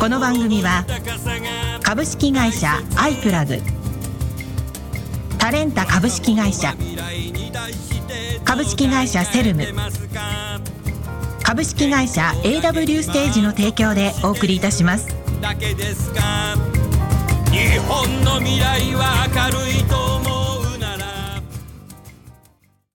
この番組は株式会社アイプラグ。タレンタ株式会社。株式会社セルム。株式会社 AW ステージの提供でお送りいたします。だけですか。日本の未来は明るいと思うなら。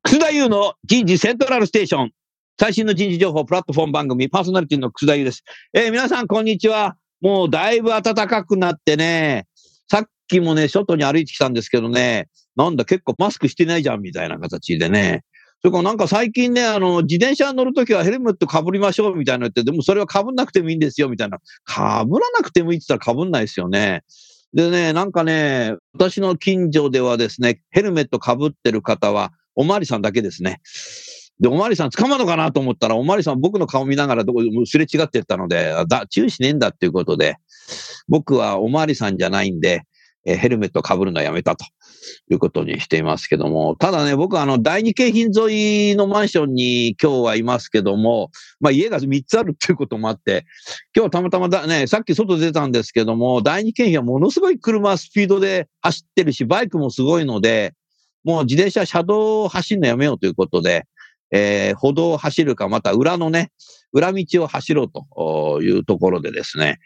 楠田優の人事セントラルステーション最新の人事情報プラットフォーム番組パーソナリティの楠田優です。えー、皆さんこんにちは。もうだいぶ暖かくなってね、さっきもね、外に歩いてきたんですけどね、なんだ結構マスクしてないじゃんみたいな形でね。それからなんか最近ね、あの、自転車乗るときはヘルメット被りましょうみたいな言って、でもそれは被んなくてもいいんですよみたいな。被らなくてもいいって言ったら被んないですよね。でね、なんかね、私の近所ではですね、ヘルメット被ってる方は、おまわりさんだけですね。で、おまわりさん捕まるのかなと思ったら、おまわりさん僕の顔見ながらどこすれ違ってったので、だ、注意しねえんだっていうことで、僕はおまわりさんじゃないんで、えヘルメット被るのはやめたということにしていますけども、ただね、僕はあの、第二京浜沿いのマンションに今日はいますけども、まあ家が3つあるっていうこともあって、今日たまたまだね、さっき外出たんですけども、第二京浜はものすごい車スピードで走ってるし、バイクもすごいので、もう自転車車道を走るのやめようということで、えー、歩道を走るか、また裏のね、裏道を走ろうというところでですね、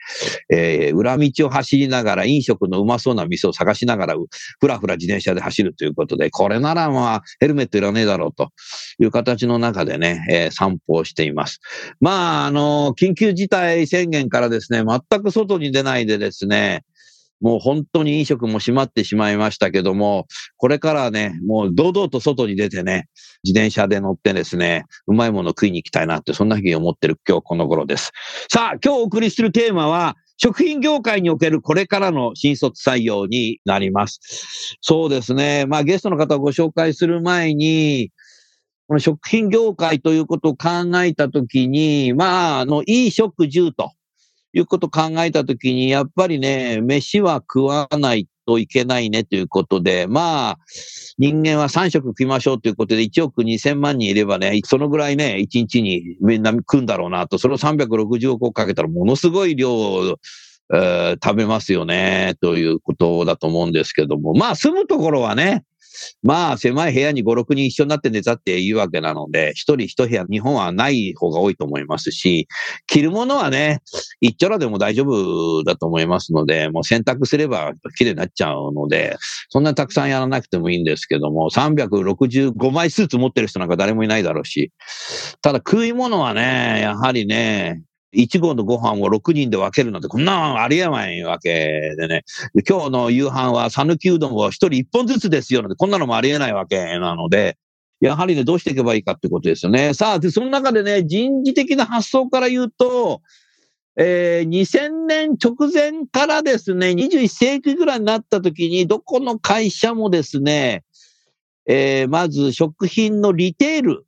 えー、裏道を走りながら飲食のうまそうな店を探しながら、ふらふら自転車で走るということで、これならまあ、ヘルメットいらねえだろうという形の中でね、えー、散歩をしています。まあ、あの、緊急事態宣言からですね、全く外に出ないでですね、もう本当に飲食も閉まってしまいましたけども、これからね、もう堂々と外に出てね、自転車で乗ってですね、うまいもの食いに行きたいなって、そんなふうに思ってる今日この頃です。さあ、今日お送りするテーマは、食品業界におけるこれからの新卒採用になります。そうですね。まあゲストの方をご紹介する前に、この食品業界ということを考えたときに、まあ、あの、いい食住ということを考えたときに、やっぱりね、飯は食わないといけないねということで、まあ、人間は3食食いましょうということで、1億2000万人いればね、そのぐらいね、1日にみんな食うんだろうなと、それを360億かけたらものすごい量を、食べますよね、ということだと思うんですけども、まあ、住むところはね、まあ、狭い部屋に5、6人一緒になって寝たっていいわけなので、一人一部屋、日本はない方が多いと思いますし、着るものはね、一丁らでも大丈夫だと思いますので、もう洗濯すれば綺麗になっちゃうので、そんなたくさんやらなくてもいいんですけども、365枚スーツ持ってる人なんか誰もいないだろうし、ただ食い物はね、やはりね、1合のご飯を6人で分けるなんて、こんなんありえないわけでね。今日の夕飯は讃岐うどんを1人1本ずつですよなんて、こんなのもありえないわけなので、やはりね、どうしていけばいいかってことですよね。さあ、で、その中でね、人事的な発想から言うと、えー、2000年直前からですね、21世紀ぐらいになった時に、どこの会社もですね、えー、まず食品のリテール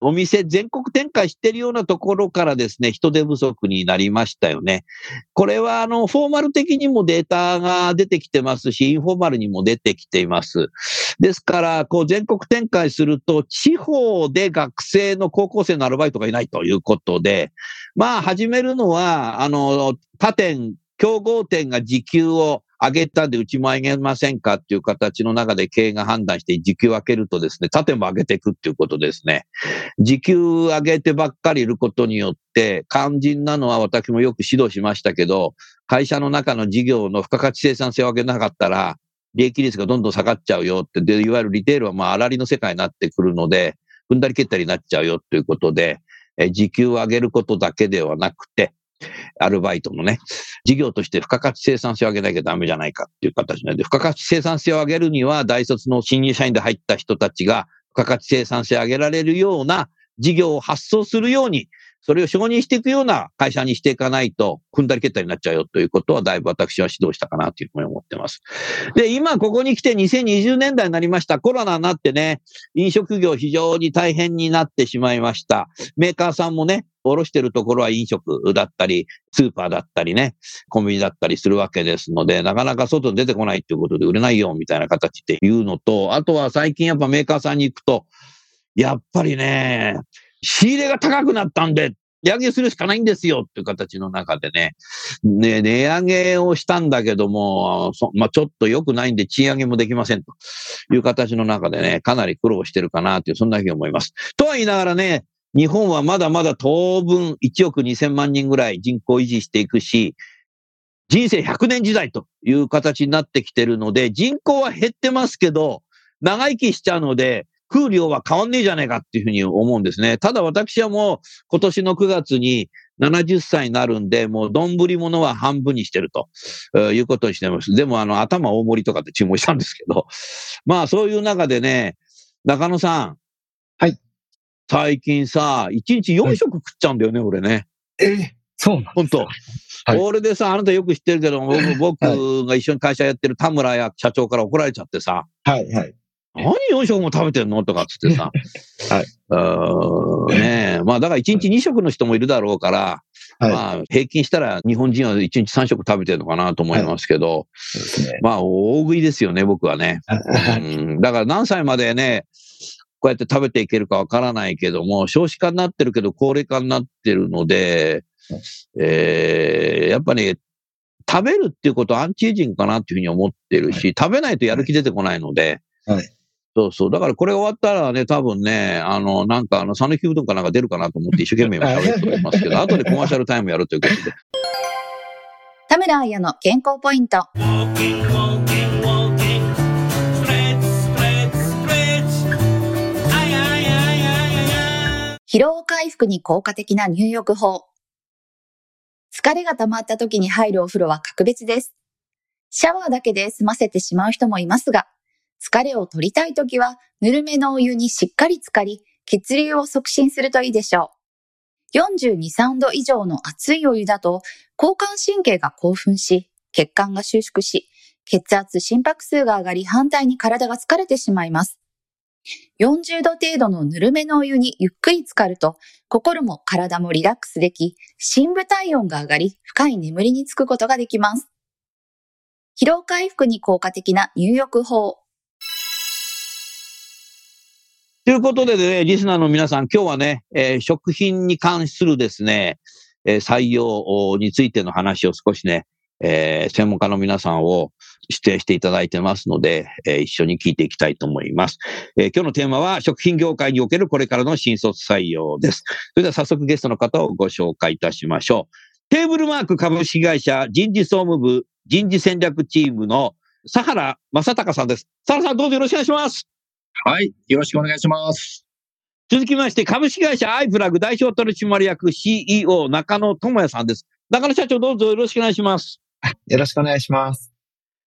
お店全国展開してるようなところからですね、人手不足になりましたよね。これはあの、フォーマル的にもデータが出てきてますし、インフォーマルにも出てきています。ですから、こう全国展開すると、地方で学生の高校生のアルバイトがいないということで、まあ始めるのは、あの、他店、競合店が時給を上げたでうちも上げませんかっていう形の中で経営が判断して時給を上げるとですね、縦も上げていくっていうことですね。時給上げてばっかりいることによって、肝心なのは私もよく指導しましたけど、会社の中の事業の付加価値生産性を上げなかったら、利益率がどんどん下がっちゃうよって、で、いわゆるリテールはまあ、粗利の世界になってくるので、踏んだり蹴ったりになっちゃうよということで、え時給を上げることだけではなくて、アルバイトのね、事業として付加価値生産性を上げなきゃダメじゃないかっていう形なんで、付加価値生産性を上げるには、大卒の新入社員で入った人たちが、付加価値生産性を上げられるような事業を発想するようにそれを承認していくような会社にしていかないと、踏んだり蹴ったりになっちゃうよということは、だいぶ私は指導したかなというふうに思ってます。で、今ここに来て2020年代になりました。コロナになってね、飲食業非常に大変になってしまいました。メーカーさんもね、おろしてるところは飲食だったり、スーパーだったりね、コンビニだったりするわけですので、なかなか外に出てこないということで売れないよみたいな形っていうのと、あとは最近やっぱメーカーさんに行くと、やっぱりね、仕入れが高くなったんで、値上げするしかないんですよっていう形の中でね、ね値上げをしたんだけども、まあ、ちょっと良くないんで賃上げもできませんという形の中でね、かなり苦労してるかなという、そんなふうに思います。とは言いながらね、日本はまだまだ当分1億2000万人ぐらい人口維持していくし、人生100年時代という形になってきてるので、人口は減ってますけど、長生きしちゃうので、空量は変わんねえじゃねえかっていうふうに思うんですね。ただ私はもう今年の9月に70歳になるんで、もう丼物は半分にしてると、いうことにしてます。でもあの頭大盛りとかって注文したんですけど、まあそういう中でね、中野さん。はい。最近さ、1日4食食っちゃうんだよね、はい、俺ね。えー、そうなん本当。はい、俺でさ、あなたよく知ってるけど、僕が一緒に会社やってる田村や社長から怒られちゃってさ。はいはい。何4食も食べてんの？とかっつってさ。はい。ねえ。まあだから1日2食の人もいるだろうから、はい、まあ平均したら日本人は1日3食食べてるのかなと思いますけど、はいね、まあ大食いですよね、僕はね。うん、だから何歳までね、こうやって食べていけるかわからないけども、少子化になってるけど高齢化になってるので、えー、やっぱり、ね、食べるっていうことはアンチエイジングかなっていうふうに思ってるし、食べないとやる気出てこないので、はい、そうそう。だからこれ終わったらね、多分ね、あの、なんかあの、讃岐うどんかなんか出るかなと思って一生懸命今喋っておりますけど、後でコマーシャルタイムやるということで。田村彩の健康ポイント。疲労回復に効果的な入浴法。疲れが溜まった時に入るお風呂は格別です。シャワーだけで済ませてしまう人もいますが、疲れを取りたいときは、ぬるめのお湯にしっかり浸かり、血流を促進するといいでしょう。42、3度以上の熱いお湯だと、交感神経が興奮し、血管が収縮し、血圧、心拍数が上がり、反対に体が疲れてしまいます。40度程度のぬるめのお湯にゆっくり浸かると、心も体もリラックスでき、深部体温が上がり、深い眠りにつくことができます。疲労回復に効果的な入浴法。ということでね、リスナーの皆さん、今日はね、えー、食品に関するですね、えー、採用についての話を少しね、えー、専門家の皆さんを指定していただいてますので、えー、一緒に聞いていきたいと思います、えー、今日のテーマは食品業界におけるこれからの新卒採用です。それでは早速ゲストの方をご紹介いたしましょう。テーブルマーク株式会社人事総務部人事戦略チームの佐原正隆さんです。佐原さんどうぞよろしくお願いします。はい。よろしくお願いします。続きまして、株式会社アイプラグ代表取締役 CEO 中野智也さんです。中野社長どうぞよろしくお願いします。よろしくお願いします。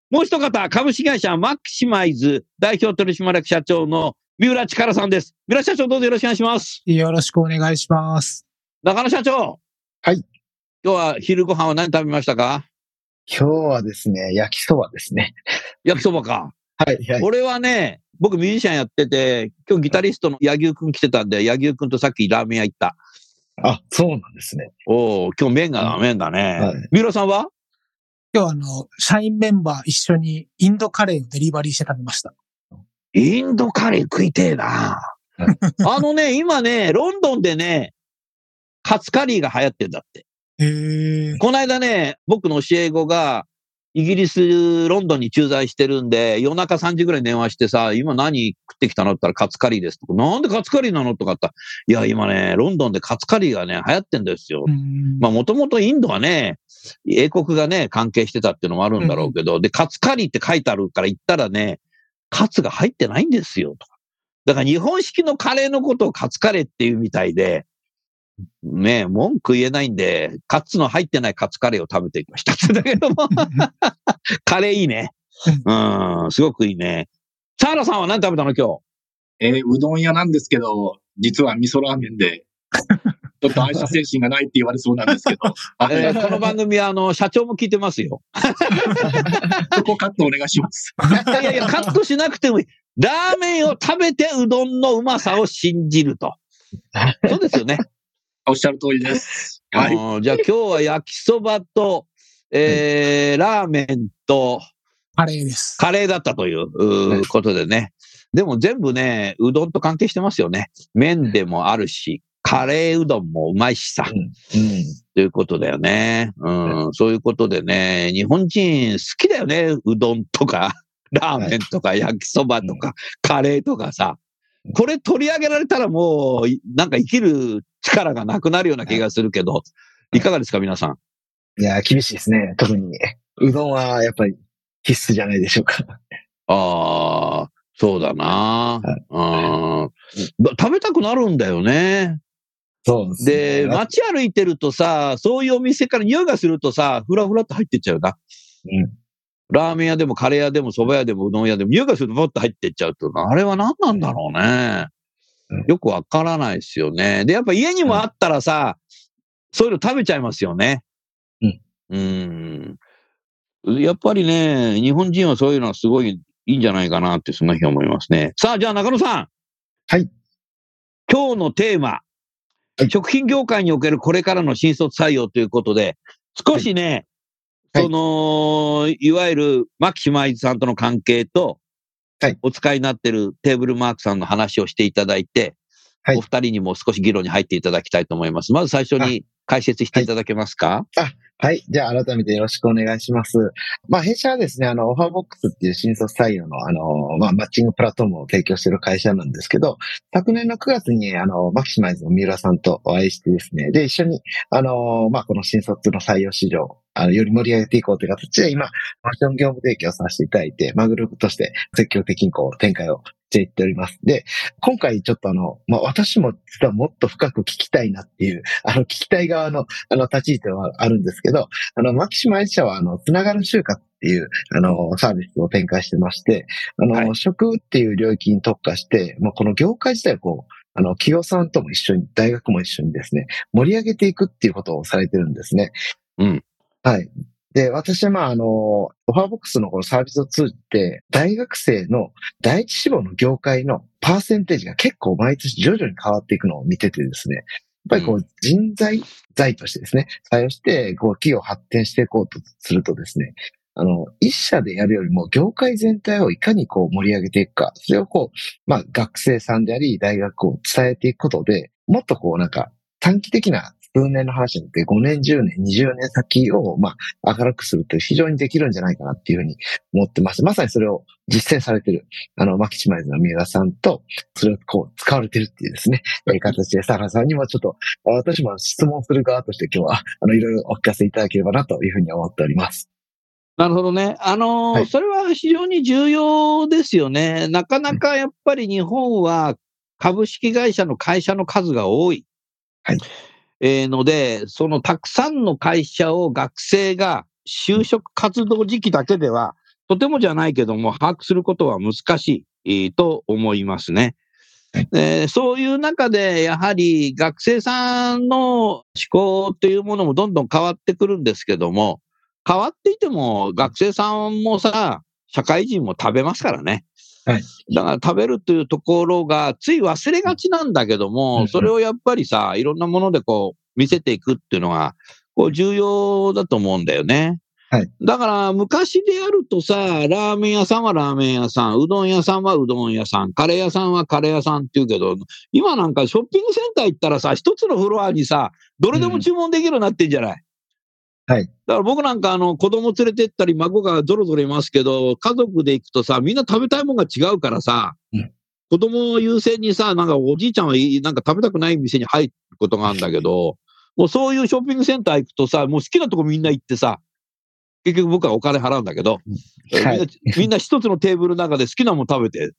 もう一方、株式会社マキシマイズ代表取締役社長の三浦力さんです。三浦社長どうぞよろしくお願いします。よろしくお願いします。中野社長。はい。今日は昼ご飯は何食べましたか？今日はですね、焼きそばですね。焼きそばか。はい、はい。俺はね、僕ミュージシャンやってて、今日ギタリストの柳生くん来てたんで、柳生くんとさっきラーメン屋行った。あ、そうなんですね。おお今日麺が麺だね。はい、三浦さんは？今日あの、社員メンバー一緒にインドカレーをデリバリーして食べました。インドカレー食いてえな あのね、今ね、ロンドンでね、カツカリーが流行ってんだって。へこの間ね、僕の教え子が、イギリス、ロンドンに駐在してるんで、夜中3時ぐらいに電話してさ、今何食ってきたのって言ったらカツカリーですとか、なんでカツカリーなのとかっていや、今ね、ロンドンでカツカリーがね、流行ってんですよ。まあ、もともとインドはね、英国がね、関係してたっていうのもあるんだろうけど、うん、で、カツカリーって書いてあるから言ったらね、カツが入ってないんですよ、とか。だから日本式のカレーのことをカツカレーっていうみたいで、ね文句言えないんで、カツの入ってないカツカレーを食べていきました。だけども カレーいいね。うん、すごくいいね。サーラさんは何食べたの今日？えー、うどん屋なんですけど、実は味噌ラーメンで。ちょっと愛社精神がないって言われそうなんですけど。えーこの番組は、あの、社長も聞いてますよ。そこカットお願いします。いやいや、カットしなくてもいい。ラーメンを食べてうどんのうまさを信じると。そうですよね。おっしゃる通りです。はい。うんじゃあ今日は焼きそばと、えーラーメンとカレーです。カレーだったということでね。でも全部ね、うどんと関係してますよね。麺でもあるし、カレーうどんもうまいしさ。うん。うん。ということだよね。うん、そういうことでね、日本人好きだよね。うどんとか、ラーメンとか、焼きそばとか、カレーとかさ。これ取り上げられたらもう、いなんか生きる力がなくなるような気がするけど、いかがですか、皆さん？いや、厳しいですね。特に、うどんはやっぱり必須じゃないでしょうか。ああ、そうだな、うんだ食べたくなるんだよね。そうですね。で、街歩いてるとさ、そういうお店から匂いがするとさ、ふらふらっと入ってっちゃうな。うん。ラーメン屋でもカレー屋でも蕎麦屋でもうどん屋でも匂いがするとポッと入ってっちゃうと、あれは何なんだろうねうん。よくわからないですよね。で、やっぱ家にもあったらさ、そういうの食べちゃいますよね。うん。うん。やっぱりね、日本人はそういうのはすごいいいんじゃないかなって、そんな日思いますね。さあ、じゃあ中野さん。はい。今日のテーマ、はい食品業界におけるこれからの新卒採用ということで、少しね、はいその、いわゆる牧島井さんとの関係と、はいお使いになってるテーブルマークさんの話をしていただいて、はいお二人にも少し議論に入っていただきたいと思います。まず最初に解説していただけますか、はい。はいじゃあ、改めてよろしくお願いします。まあ、弊社はですね、あの、オファーボックスっていう新卒採用の、あの、まあ、マッチングプラットフォームを提供している会社なんですけど、昨年の9月に、あの、マキシマイズの三浦さんとお会いしてですね、で、一緒に、あの、まあ、この新卒の採用市場、あの、より盛り上げていこうという形で、今、ファッション業務提供させていただいて、まあ、グループとして積極的にこう、展開をしていっております。で、今回ちょっとあの、まあ、私も実はもっと深く聞きたいなっていう、あの、聞きたい側の、あの、立ち位置ではあるんですけど、あの、牧島一社は、あの、つながる就活っていう、あの、サービスを展開してまして、あの、はい食っていう領域に特化して、まあ、この業界自体をこう、あの、企業さんとも一緒に、大学も一緒にですね、盛り上げていくっていうことをされてるんですね。うん。はい。で、私は、まあ、あの、オファーボックスのこのサービスを通じて、大学生の第一志望の業界のパーセンテージが結構毎年徐々に変わっていくのを見ててですね、やっぱりこう、人材財としてですね、採用して、こう、企業を発展していこうとするとですね、あの、一社でやるよりも、業界全体をいかにこう盛り上げていくか、それをこう、まあ、学生さんであり、大学を伝えていくことで、もっとこう、なんか、短期的な数年の話になって、5年、10年、20年先を、まあ、明るくするという非常にできるんじゃないかなっていうふうに思ってます。まさにそれを実践されている、あの、牧島津の三浦さんと、それをこう、使われてるっていうですね、えー形で、サラさんにもちょっと、私も質問する側として今日は、あの、いろいろお聞かせいただければなというふうに思っております。なるほどね。あのーはいそれは非常に重要ですよね。なかなかやっぱり日本は株式会社の会社の数が多い。はいえーので、そのたくさんの会社を学生が就職活動時期だけでは、とてもじゃないけども、把握することは難しい、と思いますね。でそういう中で、やはり学生さんの思考というものもどんどん変わってくるんですけども、変わっていても学生さんもさ、社会人も食べますからね。はい。だから食べるというところがつい忘れがちなんだけども、んそれをやっぱりさ、いろんなものでこう見せていくっていうのが、こう重要だと思うんだよね。はい。だから昔でやるとさ、ラーメン屋さんはラーメン屋さん、うどん屋さんはうどん屋さん、カレー屋さんはカレー屋さんって言うけど、今なんかショッピングセンター行ったらさ、一つのフロアにさ、どれでも注文できるようになってんじゃない、はい。だから僕なんかあの子供連れてったり孫がぞろぞろいますけど、家族で行くとさ、みんな食べたいものが違うからさ、うん子供を優先にさ、なんかおじいちゃんはなんか食べたくない店に入ることがあるんだけど、もうそういうショッピングセンター行くとさ、もう好きなとこみんな行ってさ、結局僕はお金払うんだけど、はいみんな一つのテーブルの中で好きなもの食べて。だか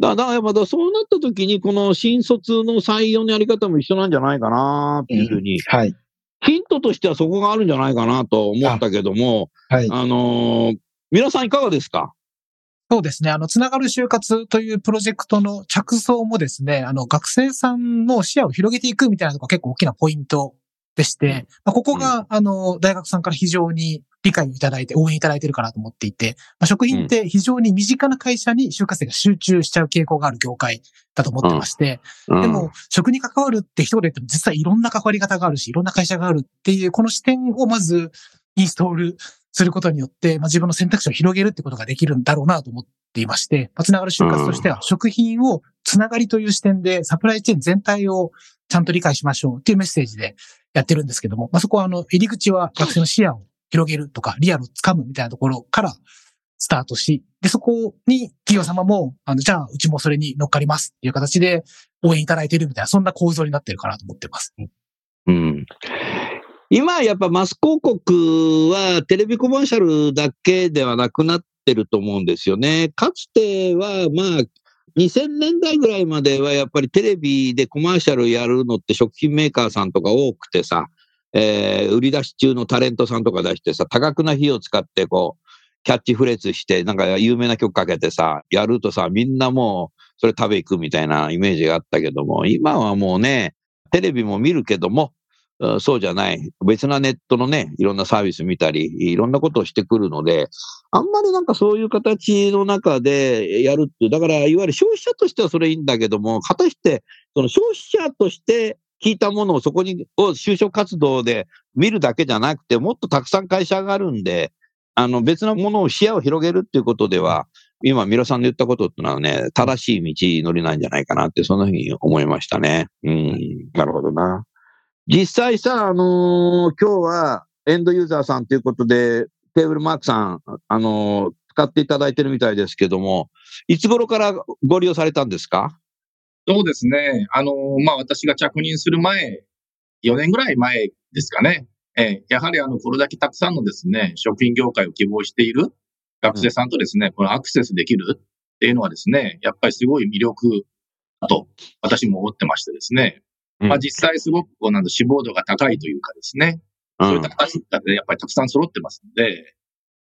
らだからまだそうなった時に、この新卒の採用のやり方も一緒なんじゃないかなっていうふうに、はい。ヒントとしてはそこがあるんじゃないかなと思ったけども、はい。あのー皆さんいかがですか？そうですね。あの、つながる就活というプロジェクトの着想もですね、あの、学生さんの視野を広げていくみたいなところが結構大きなポイントでして、まあ、ここが、あの、大学さんから非常に理解をいただいて、応援いただいてるかなと思っていて、まあ、食品って非常に身近な会社に就活生が集中しちゃう傾向がある業界だと思ってまして、うん。でも、食に関わるって一言で言っても、実はいろんな関わり方があるし、いろんな会社があるっていう、この視点をまずインストールすることによって、まあ、自分の選択肢を広げるってことができるんだろうなと思っていまして、まあ、つながる就活としては、食品をつながりという視点で、サプライチェーン全体をちゃんと理解しましょうっていうメッセージでやってるんですけども、まあ、そこはあの、入り口は学生の視野を広げるとか、リアルをつかむみたいなところからスタートし、で、そこに企業様も、あの、じゃあ、うちもそれに乗っかりますっていう形で応援いただいてるみたいな、そんな構造になってるかなと思ってます。うん。今やっぱマス広告はテレビコマーシャルだけではなくなってると思うんですよね。かつてはまあ2000年代ぐらいまではやっぱりテレビでコマーシャルやるのって食品メーカーさんとか多くてさ、えー売り出し中のタレントさんとか出してさ、多額な費用使ってこう、キャッチフレーズして、なんか有名な曲かけてさ、やるとさ、みんなもうそれ食べ行くみたいなイメージがあったけども、今はもうね、テレビも見るけども、そうじゃない。別なネットのね、いろんなサービス見たり、いろんなことをしてくるので、あんまりなんかそういう形の中でやるっていう、だからいわゆる消費者としてはそれいいんだけども、果たしてその消費者として聞いたものをそこに、を就職活動で見るだけじゃなくて、もっとたくさん会社があるんで、あの別のものを視野を広げるっていうことでは、今、ミラさんの言ったことっていうのはね、正しい道のりなんじゃないかなって、そんなふうに思いましたね。うん、なるほどな。実際さ、あのー今日はエンドユーザーさんということで、テーブルマークさん、あのー使っていただいてるみたいですけども、いつ頃からご利用されたんですか？そうですね。あの、まあ、私が着任する前、4年ぐらい前ですかね。ええやはりあの、これだけたくさんのですね、食品業界を希望している学生さんとですね、このアクセスできるっていうのはですね、やっぱりすごい魅力だと私も思ってましてですね。うん。まあ実際すごくこうなんだ志望度が高いというかですね、そういった形がね、やっぱりたくさん揃ってますので、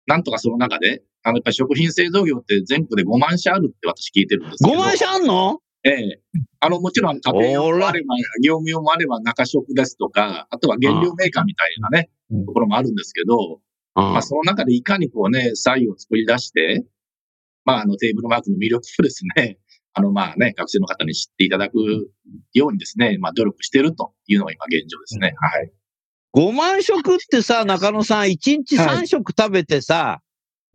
なんとかその中で、あの、やっぱり食品製造業って全国で5万社あるって私聞いてるんですけど。5万社あんの？ええ。あの、もちろん家庭用もあれば、業務用もあれば中食ですとか、あとは原料メーカーみたいなね、うん。ところもあるんですけど、うん。まあその中でいかにこうね、差異を作り出して、まああのテーブルマークの魅力をですね、あのまあね、学生の方に知っていただくようにですね、まあ努力しているというのが今現状ですね。はい。5万食ってさ、中野さん、1日3食食べてさ、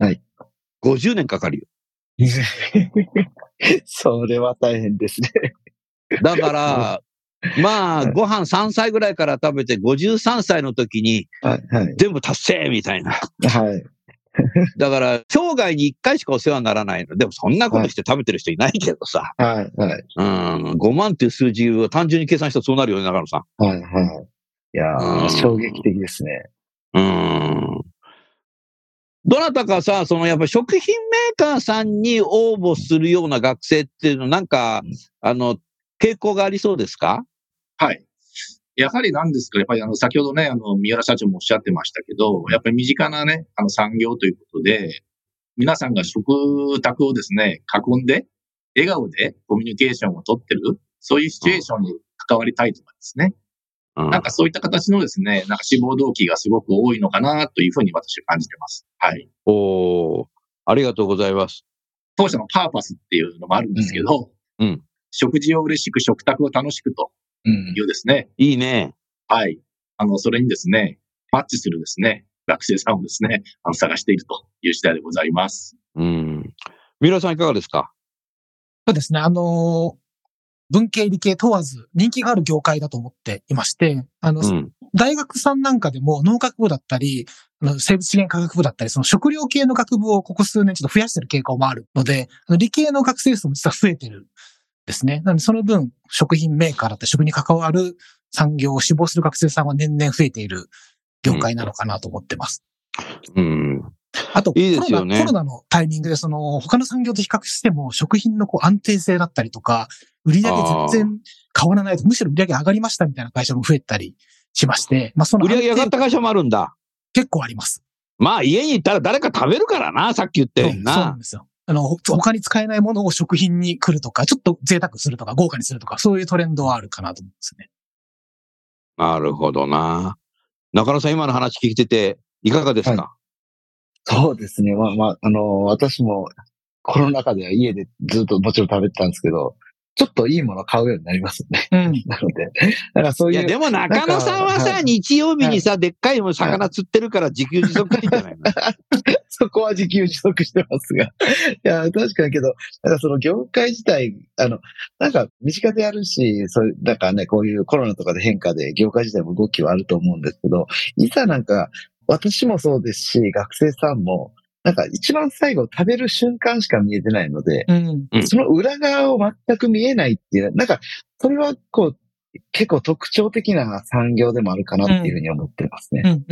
はい。50年かかるよ。それは大変ですね。だから、まあ、ご飯3歳ぐらいから食べて、53歳の時にはい、はい。全部達成みたいな。はい。だから、生涯に1回しかお世話にならないの。でも、そんなことして食べてる人いないけどさ。はい、はい。うん、5万っていう数字を単純に計算したらそうなるよね、中野さん。はい、はい。いや衝撃的ですね。うん。どなたかさ、そのやっぱ食品メーカーさんに応募するような学生っていうの、なんか、あの、傾向がありそうですか？はい。やはりなんですか、やっぱりあの、先ほどね、あの、三浦社長もおっしゃってましたけど、やっぱり身近なね、あの産業ということで、皆さんが食卓をですね、囲んで、笑顔でコミュニケーションをとってる、そういうシチュエーションに関わりたいとかですね。うんなんかそういった形のですね、なんか志望動機がすごく多いのかなというふうに私は感じてます。はい。おーありがとうございます。当社のパーパスっていうのもあるんですけど、うんうん食事を嬉しく食卓を楽しくとうんいうですね、いいね。はい。あの、それにですね、マッチするですね、学生さんをですね、あの、探しているという次第でございます。うん。三浦さんいかがですか？そうですね。あのー文系理系問わず人気がある業界だと思っていまして、あの、うん。大学さんなんかでも農学部だったり、あの生物資源科学部だったり、その食料系の学部をここ数年ちょっと増やしてる傾向もあるので、あの理系の学生数も実は増えてるんですね。なのでその分、食品メーカーだったり食に関わる産業を志望する学生さんは年々増えている業界なのかなと思ってます。うん。あと、いいですよねコロナ、コロナのタイミングで、その、他の産業と比較しても、食品のこう安定性だったりとか、売り上げ全然変わらないと、むしろ売り上げ上がりましたみたいな会社も増えたりしまして、まあ、その売り上げ上がった会社もあるんだ。結構あります。まあ家に行ったら誰か食べるからな、さっき言ったようにそうそうな。なんですよ。あの、他に使えないものを食品に来るとか、ちょっと贅沢するとか、豪華にするとか、そういうトレンドはあるかなと思いますね。なるほどな。中野さん、今の話聞いてて、いかがですか、そうですね。まあまあ、あの、私もコロナ禍では家でずっともちろん食べてたんですけど、ちょっといいもの買うようになりますね。うん。なので、だからそういう。いや、でも中野さんはさ、日曜日にさ、でっかいもん魚釣ってるから自給自足してんじゃないの そこは自給自足してますが。いや、確かにけど、なんかその業界自体、あの、なんか身近であるし、そういう、なんかね、こういうコロナとかで変化で業界自体も動きはあると思うんですけど、いざなんか、私もそうですし、学生さんも、なんか一番最後食べる瞬間しか見えてないので、うん。うんその裏側を全く見えないっていう、なんか、それはこう、結構特徴的な産業でもあるかなっていうふうに思ってますね。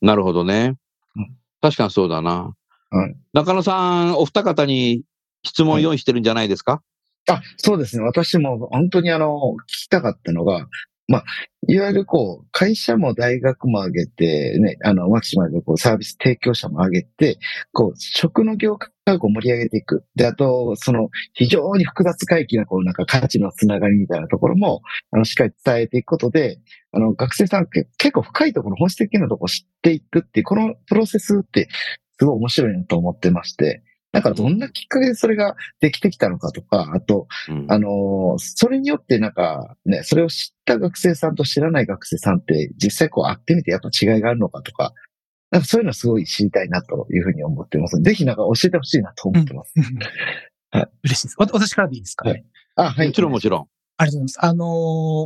なるほどねうん。確かにそうだな。はい中野さん、お二方に質問用意してるんじゃないですか、あ、そうですね。私も本当にあの、聞きたかったのが、まあ、いわゆるこう、会社も大学も上げて、ね、あの、マキシマルでこう、サービス提供者も上げて、こう、食の業界を盛り上げていく。で、あと、その、非常に複雑回帰な、こう、なんか価値のつながりみたいなところも、あの、しっかり伝えていくことで、あの、学生さん結構深いところ、本質的なところを知っていくっていう、このプロセスって、すごい面白いなと思ってまして、だからどんなきっかけでそれができてきたのかとか、あと、うんあのーそれによってなんかね、それを知った学生さんと知らない学生さんって実際こう会ってみてやっぱ違いがあるのかとか、なんかそういうのすごい知りたいなというふうに思ってます。ぜひなんか教えてほしいなと思ってます。はい嬉しいです。わ私からでいいですか、はいあ、はい。もちろんもちろん。ありがとうございます。あの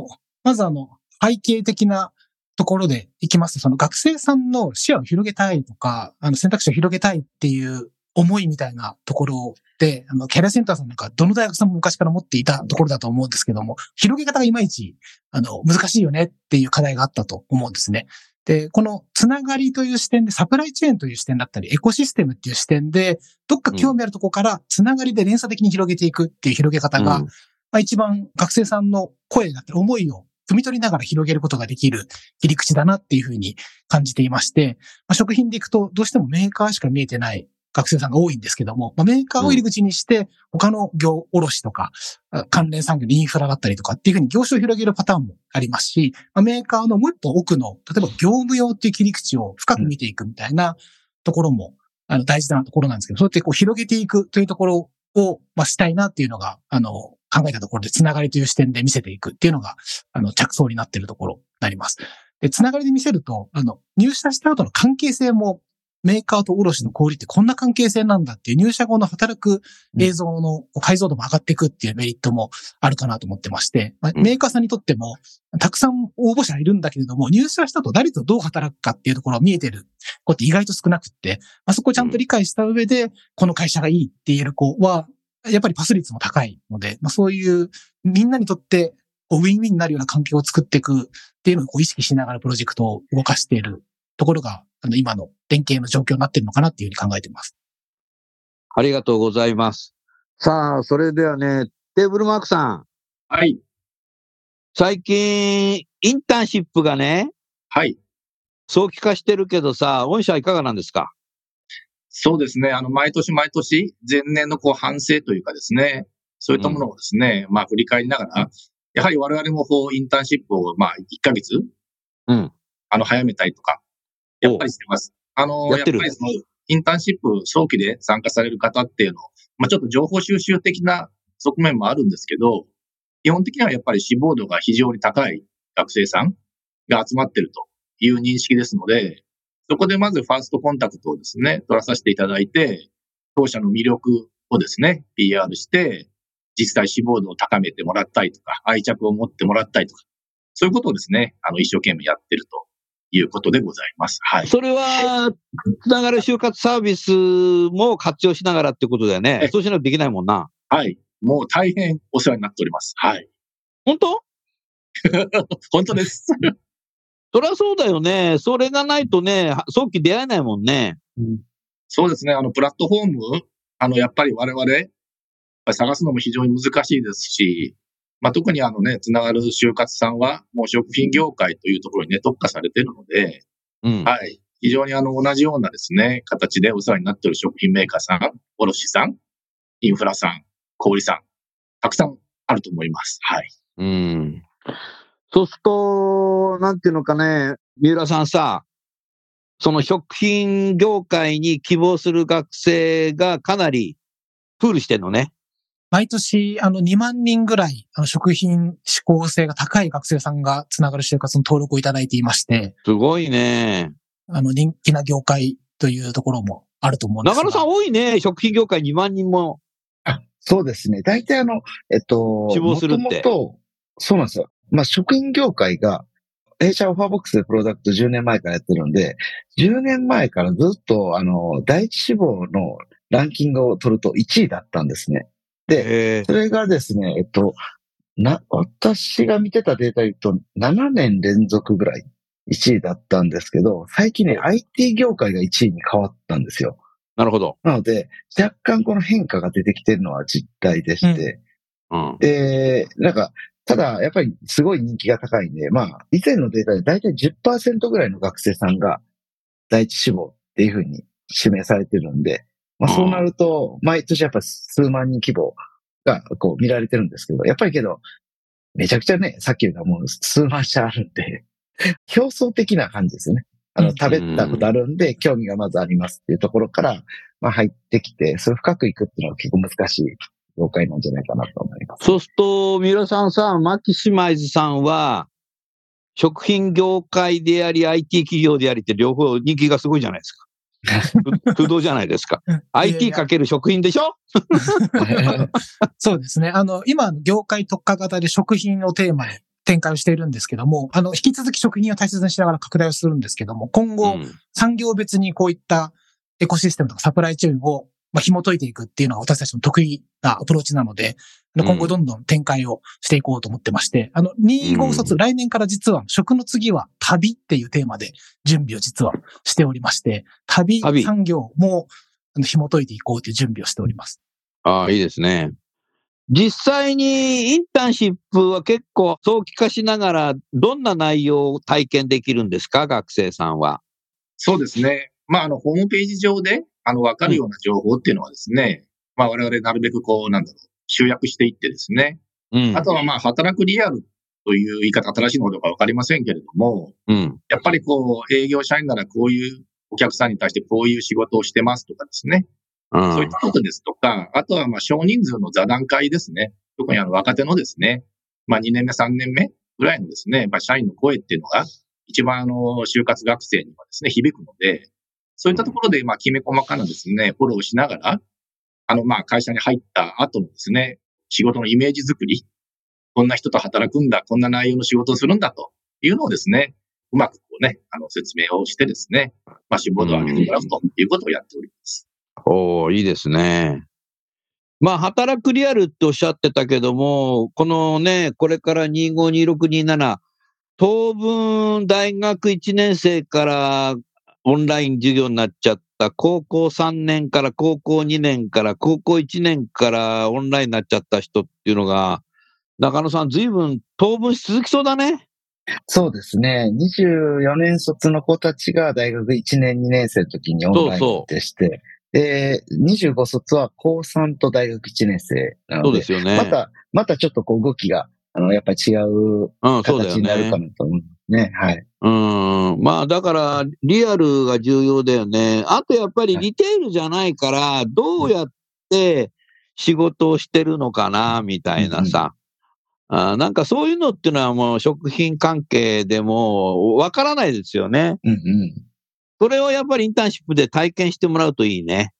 ーまずあの、背景的なところでいきますと、その学生さんの視野を広げたいとか、あの選択肢を広げたいっていう思いみたいなところで、あの、キャリアセンターさんなんかどの大学さんも昔から持っていたところだと思うんですけども、広げ方がいまいち、あの、難しいよねっていう課題があったと思うんですね。で、このつながりという視点で、サプライチェーンという視点だったり、エコシステムっていう視点で、どっか興味あるところからつながりで連鎖的に広げていくっていう広げ方が、うんまあ、一番学生さんの声だったり思いを汲み取りながら広げることができる切り口だなっていうふうに感じていまして、まあ、食品でいくとどうしてもメーカーしか見えてない学生さんが多いんですけども、まあ、メーカーを入り口にして他の業卸とかあ関連産業のインフラだったりとかっていうふうに業種を広げるパターンもありますし、まあ、メーカーのもう一歩奥の、例えば業務用っていう切り口を深く見ていくみたいなところも、あの大事なところなんですけど、そうやってこう広げていくというところを、まあ、したいなっていうのが、あの、考えたところで、つながりという視点で見せていくっていうのが、あの、着想になっているところになります。で、つながりで見せると、あの、入社した後の関係性も、メーカーと卸の小売ってこんな関係性なんだっていう入社後の働く映像の解像度も上がっていくっていうメリットもあるかなと思ってまして、まあうん。メーカーさんにとっても、たくさん応募者いるんだけれども、入社した後誰とどう働くかっていうところが見えてる子って意外と少なくって、まあ、そこをちゃんと理解した上で、この会社がいいって言える子は、やっぱりパス率も高いので、まあ、そういうみんなにとってこうウィンウィンになるような環境を作っていくっていうのをこう意識しながらプロジェクトを動かしているところが、あの今の連携の状況になっているのかなっていうふうに考えています。ありがとうございます。さあ、それではね、テーブルマークさん。はい。最近、インターンシップがね、はい。早期化してるけどさ、御社はいかがなんですか？そうですね。あの、毎年毎年、前年のこう反省というかですね、そういったものをですね、まあ振り返りながら、やはり我々もこうインターンシップをまあ1ヶ月、うん。あの、早めたりとか、やっぱりしてます。あの、やっぱりその、インターンシップ早期で参加される方っていうのを、まあちょっと情報収集的な側面もあるんですけど、基本的にはやっぱり志望度が非常に高い学生さんが集まってるという認識ですので、そこでまずファーストコンタクトをですね、取らさせていただいて、当社の魅力をですね、PR して、実際志望度を高めてもらったりとか、愛着を持ってもらったりとか、そういうことをですね、あの、一生懸命やってるということでございます。はい。それは、つながる就活サービスも活用しながらってことだよねえ。そうしないとできないもんな。はい。もう大変お世話になっております。はい。本当？本当です。そりゃそうだよね。それがないとね、早期出会えないもんね。そうですね。あの、プラットフォーム、あの、やっぱり我々、探すのも非常に難しいですし、まあ、特にあのね、つながる就活さんは、もう食品業界というところにね、特化されているので、うん。はい。非常にあの、同じようなですね、形でお世話になっている食品メーカーさん、卸さん、インフラさん、小売さん、たくさんあると思います。はい。うん。そうすると、なんていうのかね、三浦さんさ、その食品業界に希望する学生がかなりプールしてんのね。毎年、あの、2万人ぐらい、あの、食品志向性が高い学生さんがつながる就活の登録をいただいていまして、すごいね。あの、人気な業界というところもあると思うんですが。中野さん多いね。食品業界2万人も。あそうですね。大体あの、えっと、志望するってもともと、そうなんですよ。まあ、食品業界が、弊社オファーボックスでプロダクト10年前からやってるんで、10年前からずっと、あの、第一志望のランキングを取ると1位だったんですね。で、えそれがですね、えっと、な、私が見てたデータで言うと、7年連続ぐらい1位だったんですけど、最近ね、IT 業界が1位に変わったんですよ。なるほど。なので、若干この変化が出てきてるのは実態でして、うん。で、なんか、ただ、やっぱりすごい人気が高いんで、まあ、以前のデータで大体10%ぐらいの学生さんが第一志望っていうふうに指名されてるんで、まあそうなると、毎年やっぱ数万人規模がこう見られてるんですけど、やっぱりけど、めちゃくちゃね、さっき言ったもう数万社あるんで、競争的な感じですよね。あの、うん食べたことあるんで、興味がまずありますっていうところから、まあ入ってきて、それ深くいくっていうのは結構難しい業界なんじゃないかなと思います。そうすると、三浦さんさ、マキシマイズさんは、食品業界であり、IT 企業でありって両方人気がすごいじゃないですか。不不動じゃないですか。IT かける食品でしょ？そうですね。あの、今、業界特化型で食品をテーマに展開をしているんですけども、あの、引き続き食品を大切にしながら拡大をするんですけども、今後、うん産業別にこういったエコシステムとかサプライチェーンを、まあ、紐解いていくっていうのが私たちの得意なアプローチなので、今後どんどん展開をしていこうと思ってまして、あの、25卒、来年から実は食の次は旅っていうテーマで準備を実はしておりまして、旅旅産業もあの紐解いていこうという準備をしております。ああ、いいですね。実際にインターンシップは結構早期化しながら、どんな内容を体験できるんですか、学生さんは。そうですね。まあ、あの、ホームページ上で、あの、わかるような情報っていうのはですね、まあ、我々なるべくこう、なんだろう、集約していってですね。うんあ。とはまあ、働くリアルという言い方、新しいのかどうかわかりませんけれども、うん。やっぱりこう、営業社員ならこういうお客さんに対してこういう仕事をしてますとかですね。うんそういったことですとか、あとはまあ少人数の座談会ですね。特にあの若手のですね、まあ2年目、3年目ぐらいのですね、まあ社員の声っていうのが一番あの就活学生にはですね、響くので、そういったところでまあきめ細かなですね、フォローをしながら、あのまあ会社に入った後のですね、仕事のイメージ作り、こんな人と働くんだ、こんな内容の仕事をするんだというのをですね、うまくこうね、あの説明をしてですね、まあ志望度を上げてもらうということをやっております。おおいいですね。まあ、働くリアルっておっしゃってたけども、このね、これから252627、当分大学1年生からオンライン授業になっちゃった、高校3年から高校2年から高校1年からオンラインになっちゃった人っていうのが、中野さん、随分当分続きそうだね。そうですね。24年卒の子たちが大学1年、2年生の時にオンラインでして、で、25卒は高3と大学1年生なそうので、ですよね。また、またちょっとこう動きが、あの、やっぱり違ううん、そうだよ形になるねか。なと思うんですね。はい。うん。まあ、だから、リアルが重要だよね。あと、やっぱりリテールじゃないから、どうやって仕事をしてるのかな、みたいなさ。あなんかそういうのっていうのはもう食品関係でもわからないですよね。うんうん。それをやっぱりインターンシップで体験してもらうといいね。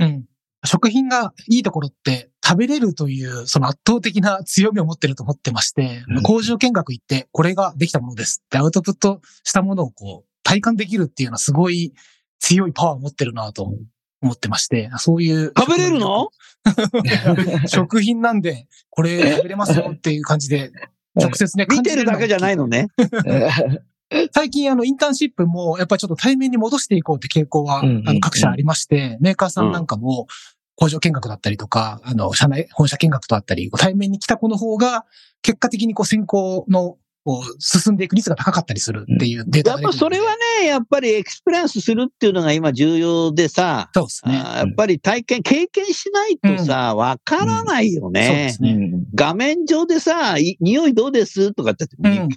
うん。食品がいいところって食べれるというその圧倒的な強みを持ってると思ってまして、うん工場見学行ってこれができたものですってアウトプットしたものをこう体感できるっていうのはすごい強いパワーを持ってるなと思ってまして、そういう。食べれるの？食品なんで これ食べれますよっていう感じで直接ね、見てるだけじゃないのね。最近あのインターンシップもやっぱりちょっと対面に戻していこうって傾向は、あの各社ありまして、メーカーさんなんかも工場見学だったりとか、あの、社内、本社見学とあったり、対面に来た子の方が、結果的にこう選考のこう、進んでいく率が高かったりするっていうデータやっが出てるのでぱそれはね、やっぱりエクスペリエンスするっていうのが今重要でさ、そうですね。やっぱり体験、経験しないとさ、わからないよそうでねす。ね。画面上でさ、い匂いどうです？とかって言って、うん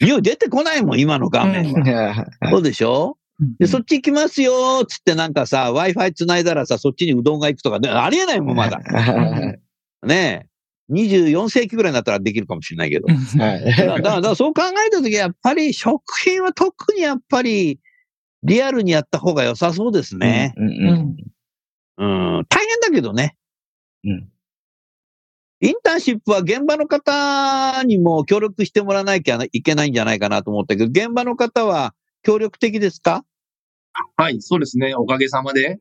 匂い出てこないもん、今の画面は。はいそうでしょ？で、うんそっち行きますよつってなんかさ、Wi-Fi 繋いだらさ、そっちにうどんが行くとかね、ありえないもん、まだ。は いねえ。24世紀ぐらいになったらできるかもしれないけど。うんはいだから、そう考えたときやっぱり食品は特にやっぱりリアルにやった方が良さそうですね。うんううんんうん。大変だけどね。うんインターンシップは現場の方にも協力してもらわなきゃいけないんじゃないかなと思ったけど、現場の方は協力的ですか？はい、そうですね。おかげさまで、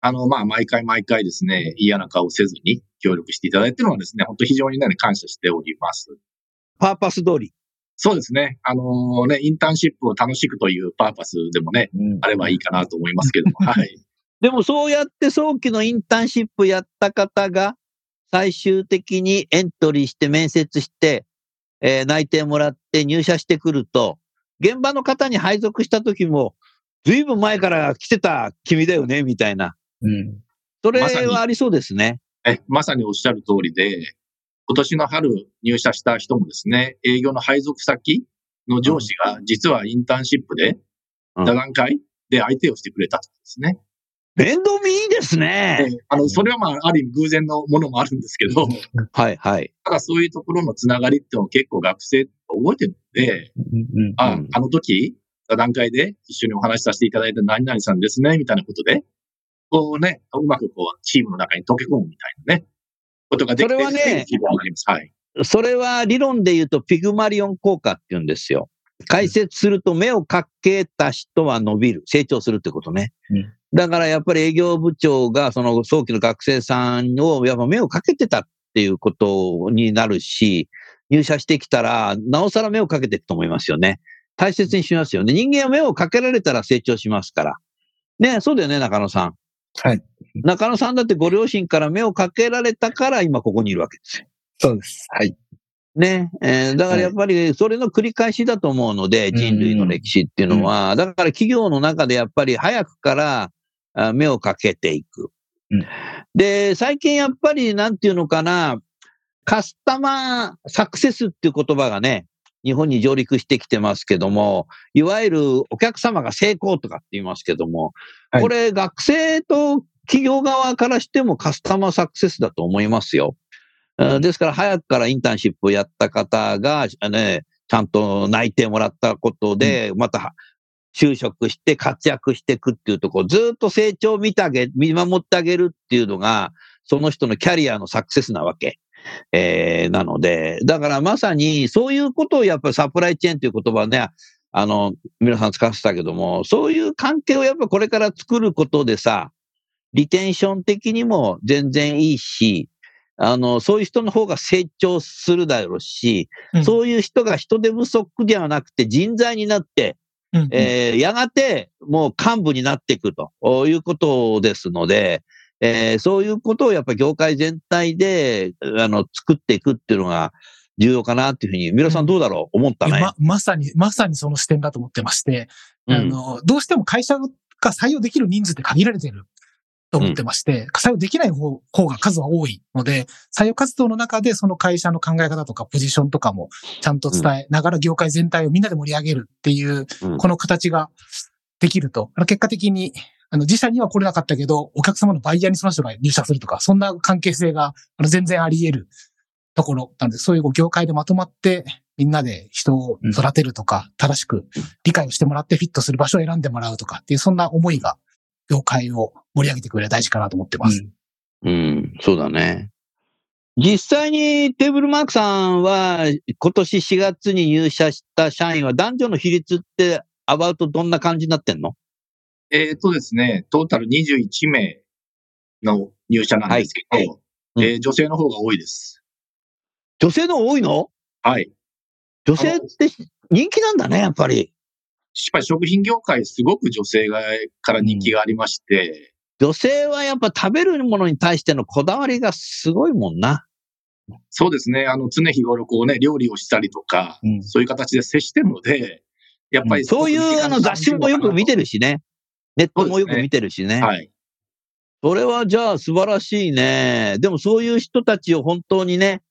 あの、まあ、毎回毎回ですね、嫌な顔せずに協力していただいているのはですね、本当非常にね、感謝しております。パーパス通り。そうですね。あのね、インターンシップを楽しくというパーパスでもね、うんあればいいかなと思いますけども、はい。でもそうやって早期のインターンシップやった方が最終的にエントリーして面接して、えー内定もらって入社してくると、現場の方に配属した時も、ずいぶん前から来てた君だよね、みたいな。うんそれはありそうですね。え、まさにおっしゃる通りで、今年の春入社した人もですね、営業の配属先の上司が実はインターンシップで、うん座談会で相手をしてくれたとですね。面倒見いいですね。であの、それはまあ、ある意味偶然のものもあるんですけど、はい、はい。ただそういうところのつながりっていうのを結構学生覚えてるので、うんあ、うんあの時、座談会で一緒にお話しさせていただいた何々さんですね、みたいなことで、こうね、うまくこう、チームの中に溶け込むみたいなね、ことができてそれはね。はい。それは理論で言うとピグマリオン効果って言うんですよ。解説すると目をかけた人は伸びる、成長するってことね。うんだからやっぱり営業部長がその早期の学生さんをやっぱ目をかけてたっていうことになるし、入社してきたら、なおさら目をかけていくと思いますよね。大切にしますよね。人間は目をかけられたら成長しますから。ね、そうだよね、中野さん。はい。中野さんだってご両親から目をかけられたから今ここにいるわけですよ。そうです。はい。ね。えーだからやっぱりそれの繰り返しだと思うので、うん人類の歴史っていうのは、だから企業の中でやっぱり早くからあ目をかけていく。うんで、最近やっぱりなんていうのかな、カスタマーサクセスっていう言葉がね、日本に上陸してきてますけども、いわゆるお客様が成功とかって言いますけども、はいこれ学生と企業側からしてもカスタマーサクセスだと思いますよ。うんですから早くからインターンシップをやった方が、ね、ちゃんと内定もらったことで、また就職して活躍していくっていうところ、ずっと成長を見てあげ、見守ってあげるっていうのが、その人のキャリアのサクセスなわけ。えーなので、だからまさにそういうことをやっぱりサプライチェーンという言葉ね、あの、皆さん使ってたけども、そういう関係をやっぱこれから作ることでさ、リテンション的にも全然いいし、あの、そういう人の方が成長するだろうし、うん。そういう人が人手不足ではなくて人材になって、うん。えーやがてもう幹部になっていくということですので、えーそういうことをやっぱり業界全体で、あの、作っていくっていうのが重要かなっていうふうに、皆さんどうだろう？思ったね。ま、まさに、まさにその視点だと思ってまして、うん。あの、どうしても会社が採用できる人数って限られてると思ってまして、採用できない方方が数は多いので、採用活動の中でその会社の考え方とかポジションとかもちゃんと伝えながら業界全体をみんなで盛り上げるっていう、うん。この形ができると、結果的に、あの、自社には来れなかったけど、お客様のバイヤーにその人が入社するとか、そんな関係性があの全然あり得るところなので、そういう業界でまとまって、みんなで人を育てるとか、正しく理解をしてもらってフィットする場所を選んでもらうとかっていう、そんな思いが業界を盛り上げてくれる大事かなと思ってます。うん、そうだね。実際にテーブルマークさんは今年4月に入社した社員は男女の比率ってアバウトどんな感じになってんの？えっ、とですね、トータル21名の入社なんですけど、はいうんえー女性の方が多いです。女性の多いの？はい。女性って人気なんだね、やっぱり。やっぱり食品業界すごく女性がから人気がありまして、女性はやっぱ食べるものに対してのこだわりがすごいもんな。そうですね。あの、常日頃こうね、料理をしたりとか、うんそういう形で接してるので、やっぱりそういうあの雑誌もよく見てる。るしね。ネットもよく見てるしね。はい。それはじゃあ素晴らしいね。でもそういう人たちを本当にね、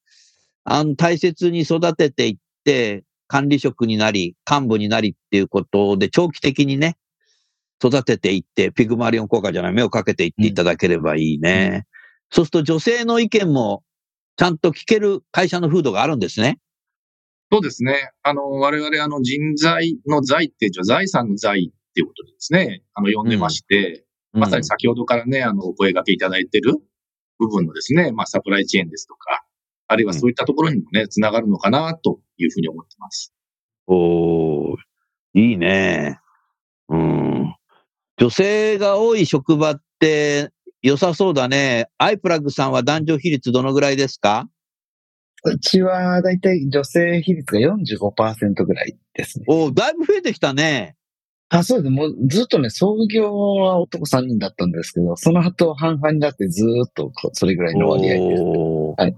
あの、大切に育てていって、管理職になり、幹部になりっていうことで、長期的にね、育てていって、ピグマリオン効果じゃない、目をかけていっていただければいいね。そうすると女性の意見もちゃんと聞ける会社の風土があるんですね。そうですね。あの、我々、あの、人材の財って財産の財っていうことでですね、あの、呼んでまして、まさに先ほどからね、あの、お声掛けいただいてる部分のですね、まあ、サプライチェーンですとか、あるいはそういったところにもね、つながるのかな、というふうに思ってます。おーいいね。うん。女性が多い職場って良さそうだね。アイプラグさんは男女比率どのぐらいですか？うちはだいたい女性比率が45%ぐらいですね。おーだいぶ増えてきたね。あ、そうです。もうずっとね、創業は男3人だったんですけど、その後半々になってずーっとそれぐらいの割合です。おーはい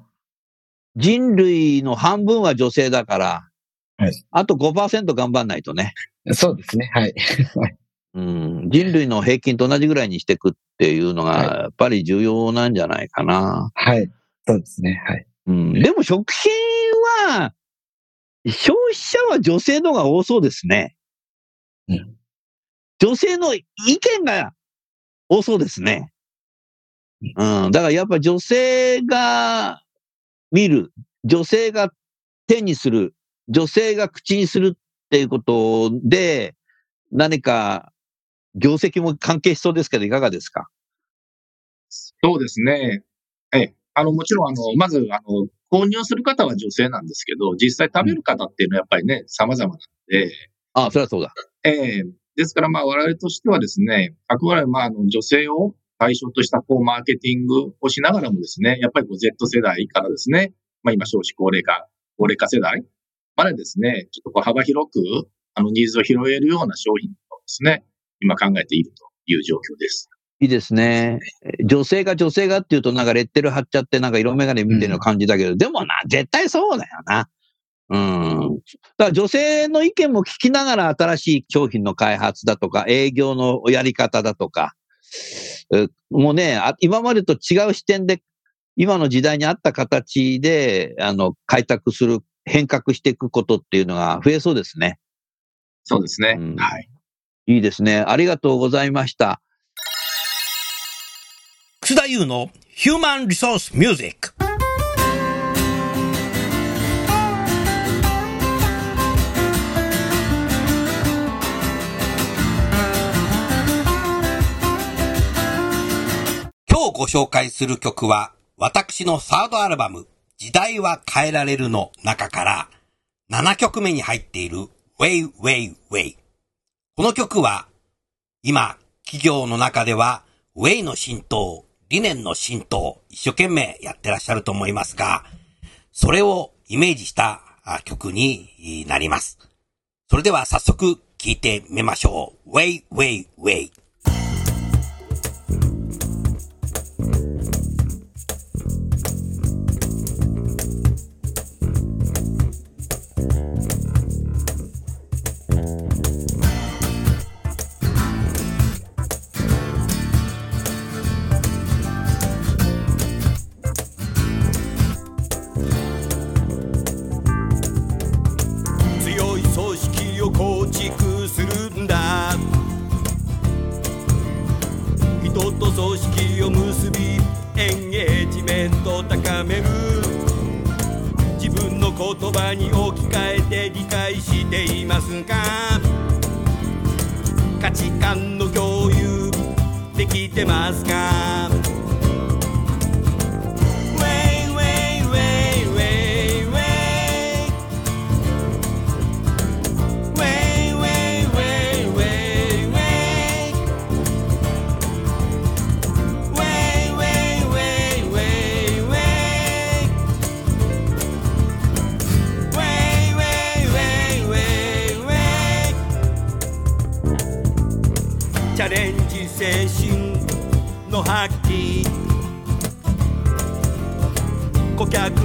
人類の半分は女性だから、はいあと5%頑張んないとね。そうですね。はい。うん、人類の平均と同じぐらいにしていくっていうのが、はいやっぱり重要なんじゃないかな。はい。そうですね。はい。うん、でも食品は、消費者は女性の方が多そうですね。うん女性の意見が多そうですね。うん、だからやっぱ女性が見る、女性が手にする、女性が口にするっていうことで、何か業績も関係しそうですけど、いかがですか？そうですね。ええ。あの、もちろん、あの、まず、あの、購入する方は女性なんですけど、実際食べる方っていうのはやっぱりね、様々なので、ああ、そりゃそうだ。ええですから、まあ、我々としてはですね、あくまで、まあ、あの、女性を対象とした、こう、マーケティングをしながらもですね、やっぱりこう、Z 世代からですね、まあ、今、少子高齢化、高齢化世代までですね、ちょっとこう、幅広く、あの、ニーズを拾えるような商品をですね、今考えているという状況です。いいですね。女性が女性がっていうとなんかレッテル貼っちゃってなんか色眼鏡見てるの感じだけど、でもな、絶対そうだよな。うん。だから女性の意見も聞きながら新しい商品の開発だとか営業のやり方だとか、えもうね、あ今までと違う視点で今の時代に合った形で、あの、開拓する、変革していくことっていうのが増えそうですね。そうですね。うんはい。いいですね。ありがとうございました。楠田優のヒューマンリソースミュージック。今日ご紹介する曲は、私のサードアルバム、時代は変えられるの中から、7曲目に入っている Way Way Way。この曲は、今、企業の中では、ウェイの浸透、理念の浸透、一生懸命やってらっしゃると思いますが、それをイメージした曲になります。それでは早速聴いてみましょう。ウェイ、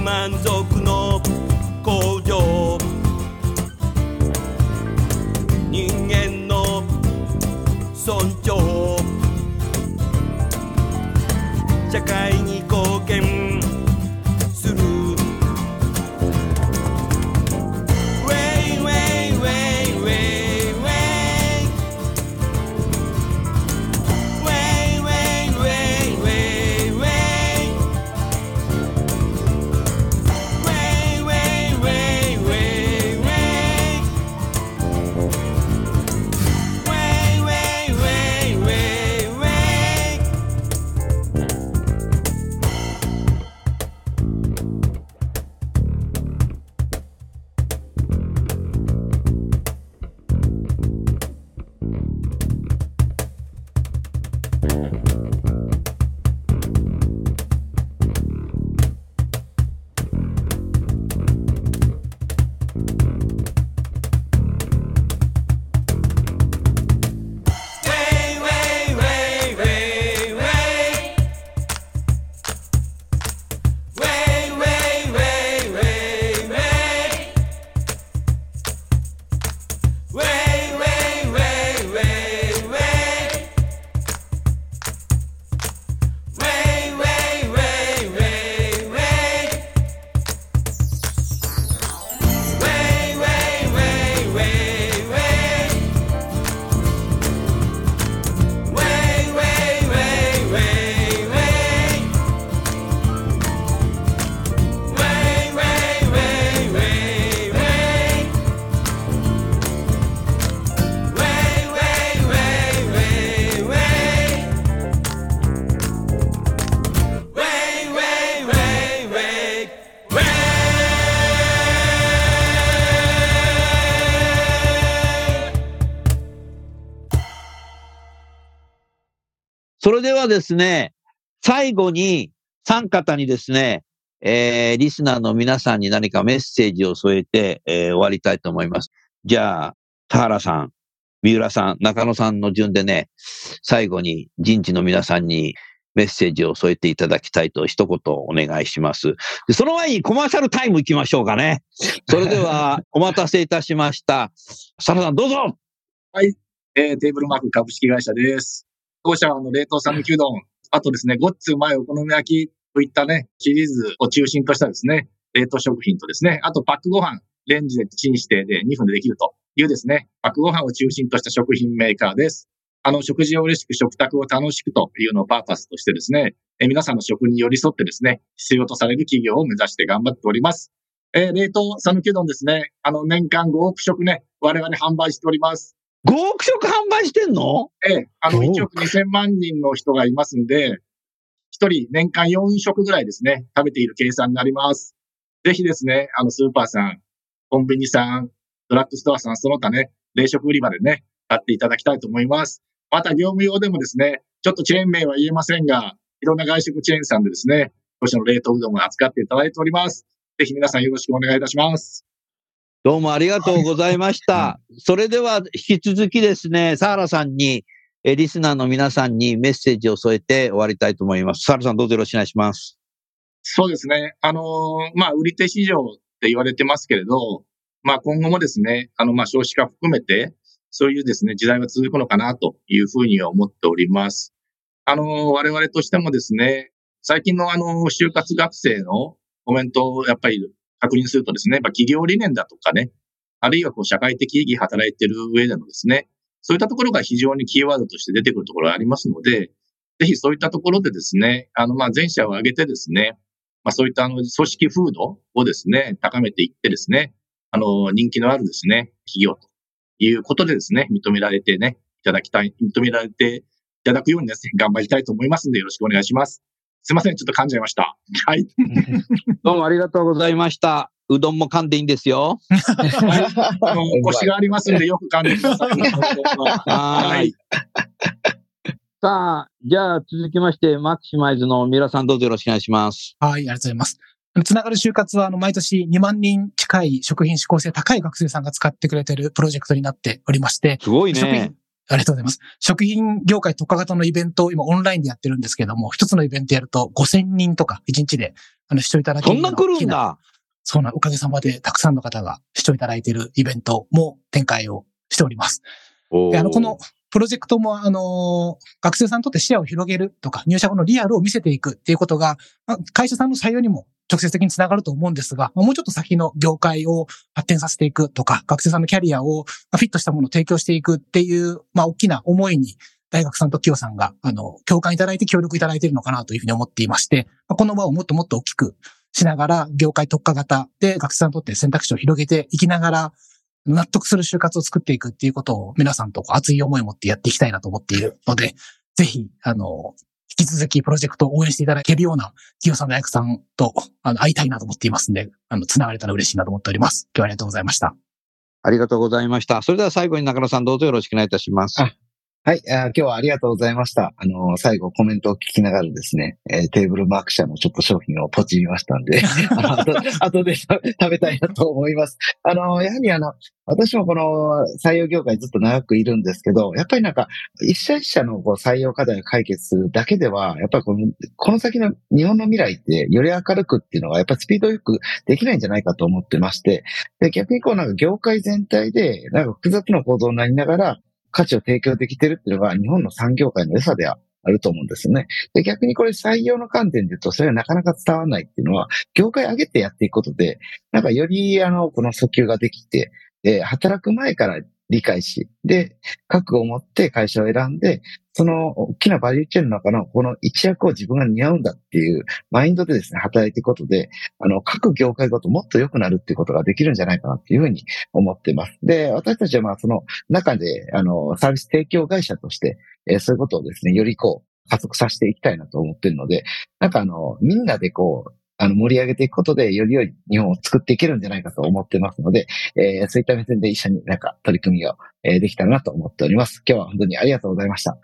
顧客ではですね、最後に三方にですね、えー、リスナーの皆さんに何かメッセージを添えて、えー終わりたいと思います。じゃあ、田原さん、三浦さん、中野さんの順でね、最後に人事の皆さんにメッセージを添えていただきたいと一言お願いします。でその前にコマーシャルタイム行きましょうかね。それでは、お待たせいたしました。サラさん、どうぞえーテーブルマーク株式会社です。当社の冷凍讃岐うどん、あとですね、ごっつうまいお好み焼きといったね、シリーズを中心としたですね、冷凍食品とですね、あとパックご飯、レンジでチンしてで2分でできるというですね、パックご飯を中心とした食品メーカーです。あの、食事を嬉しく食卓を楽しくというのをパーパスとしてですね、え皆さんの食に寄り添ってですね、必要とされる企業を目指して頑張っております。えー冷凍讃岐うどんですね、あの、年間5億食ね、我々販売しております。5億食販売してんの？ええ、あの、5 1億2000万人の人がいますんで、1人年間4食ぐらいですね、食べている計算になります。ぜひですね、あの、スーパーさん、コンビニさん、ドラッグストアさん、その他ね、冷食売り場でね、買っていただきたいと思います。また、業務用でもですね、ちょっとチェーン名は言えませんが、いろんな外食チェーンさんでですね、少しの冷凍うどんを扱っていただいております。ぜひ皆さんよろしくお願いいたします。どうもありがとうございました。それでは引き続きですね、サーラさんに、えーリスナーの皆さんにメッセージを添えて終わりたいと思います。サーラさんどうぞよろしくお願いします。そうですね。あのーまあ、売り手市場って言われてますけれど、まあ、今後もですね、あの、まあ、少子化含めて、そういうですね、時代は続くのかなというふうに思っております。あのー我々としてもですね、最近のあの、就活学生のコメントをやっぱり確認するとですね、やっぱ企業理念だとかね、あるいはこう社会的意義働いている上でのですね、そういったところが非常にキーワードとして出てくるところがありますので、ぜひそういったところでですね、あの、まあ、全社を挙げてですね、まあ、そういったあの組織風土をですね、高めていってですね、あの、人気のあるですね、企業ということでですね、認められてね、いただきたい、認められていただくようにですね、頑張りたいと思いますので、よろしくお願いします。すいません、ちょっと噛んじゃいました。はい。どうもありがとうございました。うどんも噛んでいいんですよ。あの、腰がありますので、よく噛んでください。はーい。さあ、じゃあ続きまして、マキシマイズの三浦さんどうぞよろしくお願いします。はい、ありがとうございます。つながる就活は、あの、毎年2万人近い食品指向性高い学生さんが使ってくれてるプロジェクトになっておりまして、すごいね。ありがとうございます。食品業界特化型のイベントを今オンラインでやってるんですけども、一つのイベントやると5000人とか1日であの視聴いただけるそんな来るんだ。そうな、おかげさまでたくさんの方が視聴いただいているイベントも展開をしております。で、あの、このプロジェクトも、あの、学生さんにとって視野を広げるとか、入社後のリアルを見せていくっていうことが、会社さんの採用にも直接的につながると思うんですが、もうちょっと先の業界を発展させていくとか、学生さんのキャリアをフィットしたものを提供していくっていう、まあ、大きな思いに、大学さんと企業さんが、あの、共感いただいて協力いただいているのかなというふうに思っていまして、この場をもっともっと大きくしながら、業界特化型で学生さんにとって選択肢を広げていきながら、納得する就活を作っていくっていうことを皆さんと熱い思いを持ってやっていきたいなと思っているので、ぜひ、あの、引き続きプロジェクトを応援していただけるような企業さん、大学さんとあの会いたいなと思っていますんで、あの、繋がれたら嬉しいなと思っております。今日はありがとうございました。ありがとうございました。それでは最後に中野さんどうぞよろしくお願いいたします。はい、今日はありがとうございました。あの、最後コメントを聞きながらですね、えー、テーブルマーク社のちょっと商品をポチりましたんで、あと後で 食べたいなと思います。あの、やはりあの、私もこの採用業界ずっと長くいるんですけど、やっぱりなんか、一社一社のこう採用課題を解決するだけでは、やっぱりこのこの先の日本の未来ってより明るくっていうのが、やっぱりスピードよくできないんじゃないかと思ってまして、で逆にこうなんか業界全体で、なんか複雑な構造になりながら、価値を提供できてるっていうのが日本の産業界の良さではあると思うんですよね。で、逆にこれ採用の観点で言うと、それはなかなか伝わらないっていうのは、業界上げてやっていくことで、なんかより、あの、この訴求ができて、で、働く前から理解し、で、覚悟を持って会社を選んで、その大きなバリューチェーンの中のこの一役を自分が似合うんだっていうマインドでですね、働いていくことで、あの、各業界ごともっと良くなるっていうことができるんじゃないかなっていうふうに思っています。で、私たちはまあその中で、あの、サービス提供会社として、えー、そういうことをですね、よりこう、加速させていきたいなと思ってるので、なんかあの、みんなでこう、あの、盛り上げていくことで、より良い日本を作っていけるんじゃないかと思ってますので、えー、そういった目線で一緒になんか取り組みを、えー、できたらなと思っております。今日は本当にありがとうございました。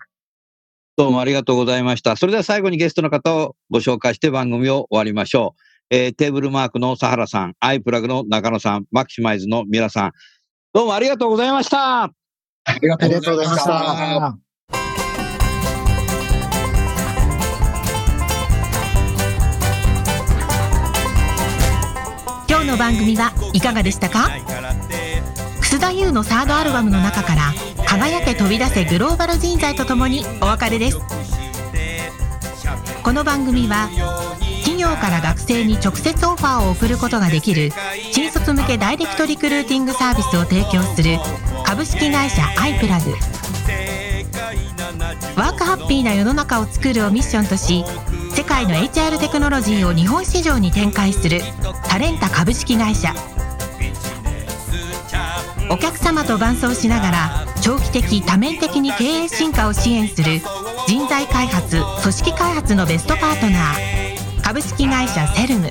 どうもありがとうございました。それでは最後にゲストの方をご紹介して番組を終わりましょう。えー、テーブルマークの佐原さん、アイプラグの中野さん、マキシマイズの皆さん、どうもありがとうございました。ありがとうございました。の番組はいかがでしたか？楠田優のサードアルバムの中から輝け飛び出せグローバル人材とともにお別れです。この番組は企業から学生に直接オファーを送ることができる新卒向けダイレクトリクルーティングサービスを提供する株式会社アイプラグ。ワークハッピーな世の中を作るをミッションとし世界の HR テクノロジーを日本市場に展開するタレンタ株式会社。お客様と伴走しながら長期的多面的に経営進化を支援する人材開発組織開発のベストパートナー。株式会社セルム。